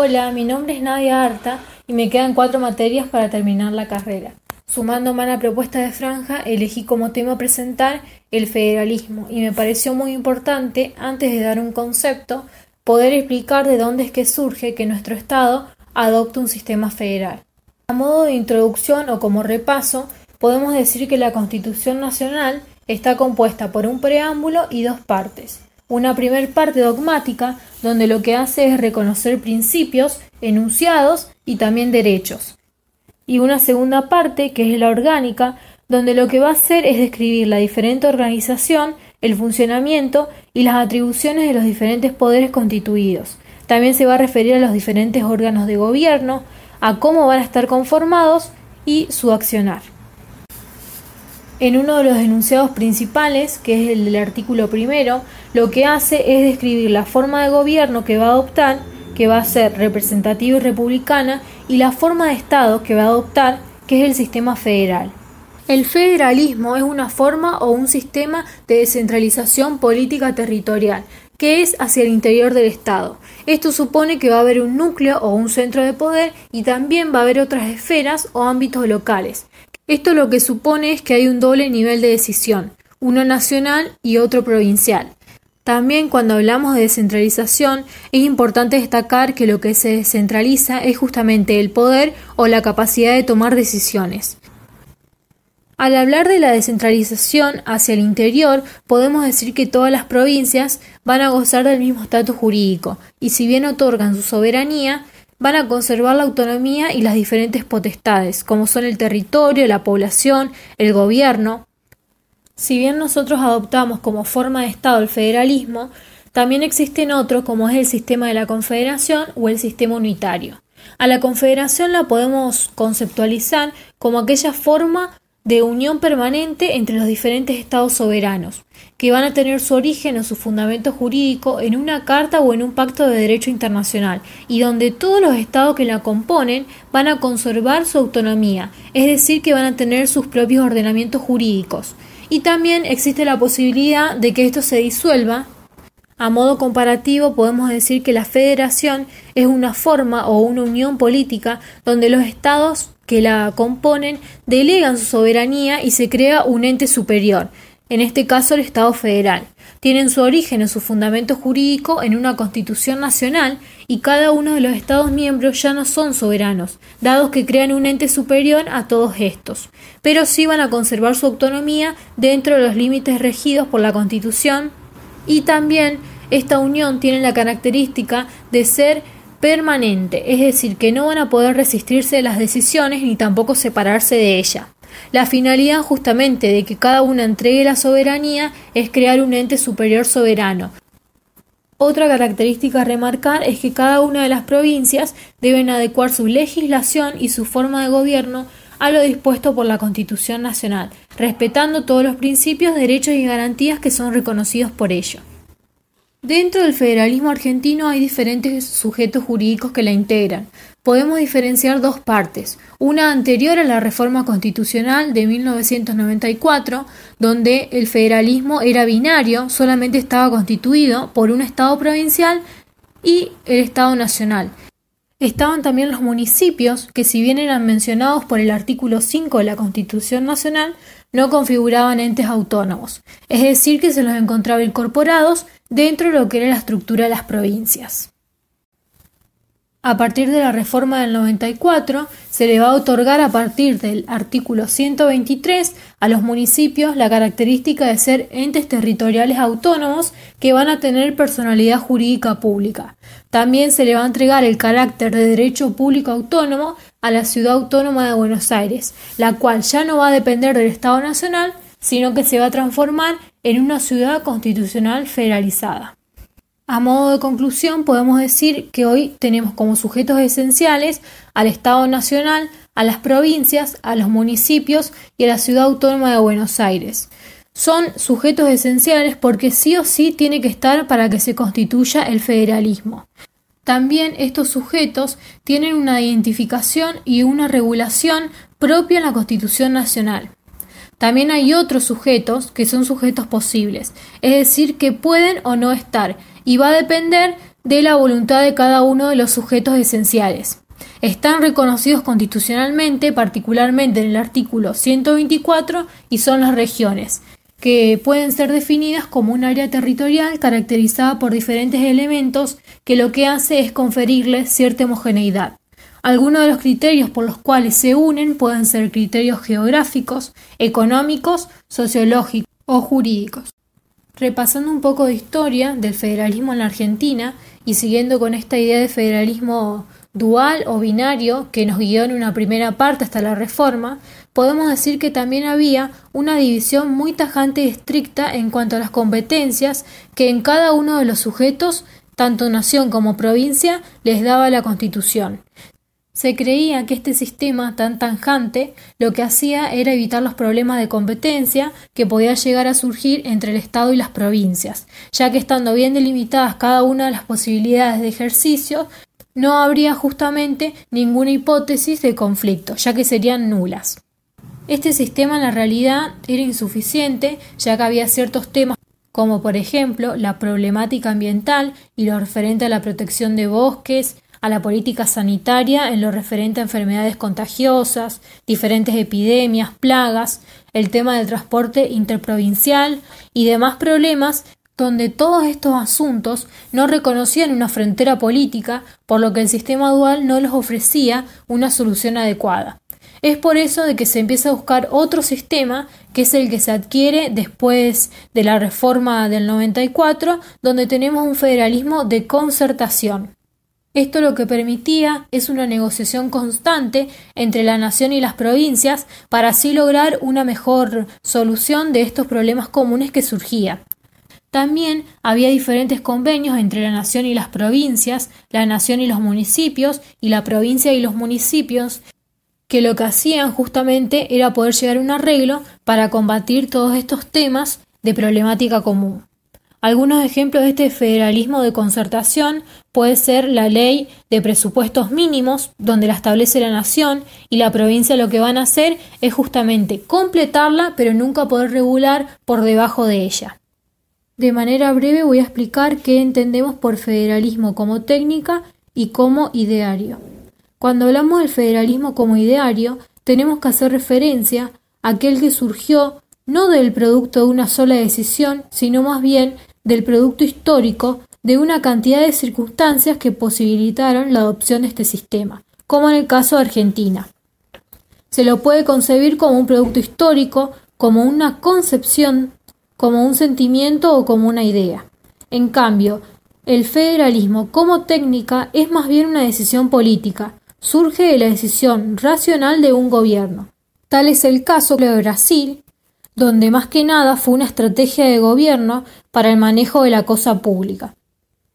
Hola, mi nombre es Nadia Arta y me quedan cuatro materias para terminar la carrera. Sumando a la propuesta de franja, elegí como tema presentar el federalismo y me pareció muy importante, antes de dar un concepto, poder explicar de dónde es que surge que nuestro Estado adopte un sistema federal. A modo de introducción o como repaso, podemos decir que la Constitución Nacional está compuesta por un preámbulo y dos partes. Una primer parte dogmática, donde lo que hace es reconocer principios, enunciados y también derechos. Y una segunda parte, que es la orgánica, donde lo que va a hacer es describir la diferente organización, el funcionamiento y las atribuciones de los diferentes poderes constituidos. También se va a referir a los diferentes órganos de gobierno, a cómo van a estar conformados y su accionar. En uno de los enunciados principales, que es el del artículo primero, lo que hace es describir la forma de gobierno que va a adoptar, que va a ser representativa y republicana, y la forma de Estado que va a adoptar, que es el sistema federal. El federalismo es una forma o un sistema de descentralización política territorial, que es hacia el interior del Estado. Esto supone que va a haber un núcleo o un centro de poder y también va a haber otras esferas o ámbitos locales, esto lo que supone es que hay un doble nivel de decisión, uno nacional y otro provincial. También cuando hablamos de descentralización es importante destacar que lo que se descentraliza es justamente el poder o la capacidad de tomar decisiones. Al hablar de la descentralización hacia el interior, podemos decir que todas las provincias van a gozar del mismo estatus jurídico, y si bien otorgan su soberanía, van a conservar la autonomía y las diferentes potestades, como son el territorio, la población, el gobierno. Si bien nosotros adoptamos como forma de Estado el federalismo, también existen otros como es el sistema de la confederación o el sistema unitario. A la confederación la podemos conceptualizar como aquella forma de unión permanente entre los diferentes estados soberanos, que van a tener su origen o su fundamento jurídico en una carta o en un pacto de derecho internacional, y donde todos los estados que la componen van a conservar su autonomía, es decir, que van a tener sus propios ordenamientos jurídicos. Y también existe la posibilidad de que esto se disuelva a modo comparativo podemos decir que la federación es una forma o una unión política donde los estados que la componen delegan su soberanía y se crea un ente superior, en este caso el Estado federal. Tienen su origen o su fundamento jurídico en una constitución nacional y cada uno de los Estados miembros ya no son soberanos, dados que crean un ente superior a todos estos, pero sí van a conservar su autonomía dentro de los límites regidos por la constitución y también esta unión tiene la característica de ser permanente, es decir, que no van a poder resistirse de las decisiones ni tampoco separarse de ella. La finalidad justamente de que cada una entregue la soberanía es crear un ente superior soberano. Otra característica a remarcar es que cada una de las provincias deben adecuar su legislación y su forma de gobierno a lo dispuesto por la Constitución Nacional, respetando todos los principios, derechos y garantías que son reconocidos por ello. Dentro del federalismo argentino hay diferentes sujetos jurídicos que la integran. Podemos diferenciar dos partes, una anterior a la reforma constitucional de 1994, donde el federalismo era binario, solamente estaba constituido por un Estado provincial y el Estado nacional, Estaban también los municipios, que si bien eran mencionados por el artículo 5 de la Constitución Nacional, no configuraban entes autónomos, es decir, que se los encontraba incorporados dentro de lo que era la estructura de las provincias. A partir de la reforma del 94, se le va a otorgar a partir del artículo 123 a los municipios la característica de ser entes territoriales autónomos que van a tener personalidad jurídica pública. También se le va a entregar el carácter de derecho público autónomo a la ciudad autónoma de Buenos Aires, la cual ya no va a depender del Estado Nacional, sino que se va a transformar en una ciudad constitucional federalizada. A modo de conclusión, podemos decir que hoy tenemos como sujetos esenciales al Estado Nacional, a las provincias, a los municipios y a la Ciudad Autónoma de Buenos Aires. Son sujetos esenciales porque sí o sí tiene que estar para que se constituya el federalismo. También estos sujetos tienen una identificación y una regulación propia en la Constitución Nacional. También hay otros sujetos que son sujetos posibles, es decir, que pueden o no estar, y va a depender de la voluntad de cada uno de los sujetos esenciales. Están reconocidos constitucionalmente, particularmente en el artículo 124, y son las regiones, que pueden ser definidas como un área territorial caracterizada por diferentes elementos que lo que hace es conferirles cierta homogeneidad. Algunos de los criterios por los cuales se unen pueden ser criterios geográficos, económicos, sociológicos o jurídicos. Repasando un poco de historia del federalismo en la Argentina y siguiendo con esta idea de federalismo dual o binario que nos guió en una primera parte hasta la reforma, podemos decir que también había una división muy tajante y estricta en cuanto a las competencias que en cada uno de los sujetos, tanto nación como provincia, les daba la Constitución. Se creía que este sistema tan tanjante lo que hacía era evitar los problemas de competencia que podía llegar a surgir entre el Estado y las provincias, ya que estando bien delimitadas cada una de las posibilidades de ejercicio, no habría justamente ninguna hipótesis de conflicto, ya que serían nulas. Este sistema en la realidad era insuficiente, ya que había ciertos temas como por ejemplo la problemática ambiental y lo referente a la protección de bosques, a la política sanitaria en lo referente a enfermedades contagiosas, diferentes epidemias, plagas, el tema del transporte interprovincial y demás problemas donde todos estos asuntos no reconocían una frontera política, por lo que el sistema dual no les ofrecía una solución adecuada. Es por eso de que se empieza a buscar otro sistema, que es el que se adquiere después de la reforma del 94, donde tenemos un federalismo de concertación. Esto lo que permitía es una negociación constante entre la nación y las provincias para así lograr una mejor solución de estos problemas comunes que surgían. También había diferentes convenios entre la nación y las provincias, la nación y los municipios y la provincia y los municipios, que lo que hacían justamente era poder llegar a un arreglo para combatir todos estos temas de problemática común. Algunos ejemplos de este federalismo de concertación puede ser la ley de presupuestos mínimos, donde la establece la nación y la provincia lo que van a hacer es justamente completarla, pero nunca poder regular por debajo de ella. De manera breve voy a explicar qué entendemos por federalismo como técnica y como ideario. Cuando hablamos del federalismo como ideario, tenemos que hacer referencia a aquel que surgió no del producto de una sola decisión, sino más bien del producto histórico de una cantidad de circunstancias que posibilitaron la adopción de este sistema, como en el caso de Argentina. Se lo puede concebir como un producto histórico, como una concepción, como un sentimiento o como una idea. En cambio, el federalismo como técnica es más bien una decisión política, surge de la decisión racional de un gobierno. Tal es el caso de Brasil, donde más que nada fue una estrategia de gobierno para el manejo de la cosa pública,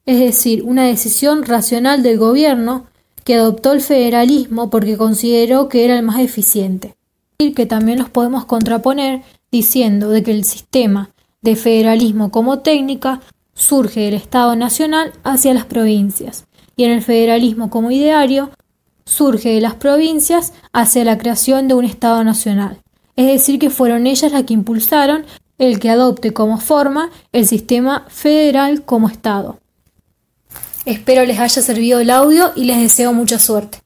es decir, una decisión racional del gobierno que adoptó el federalismo porque consideró que era el más eficiente. Y que también los podemos contraponer diciendo de que el sistema de federalismo como técnica surge del Estado nacional hacia las provincias y en el federalismo como ideario surge de las provincias hacia la creación de un Estado nacional es decir, que fueron ellas las que impulsaron el que adopte como forma el sistema federal como Estado. Espero les haya servido el audio y les deseo mucha suerte.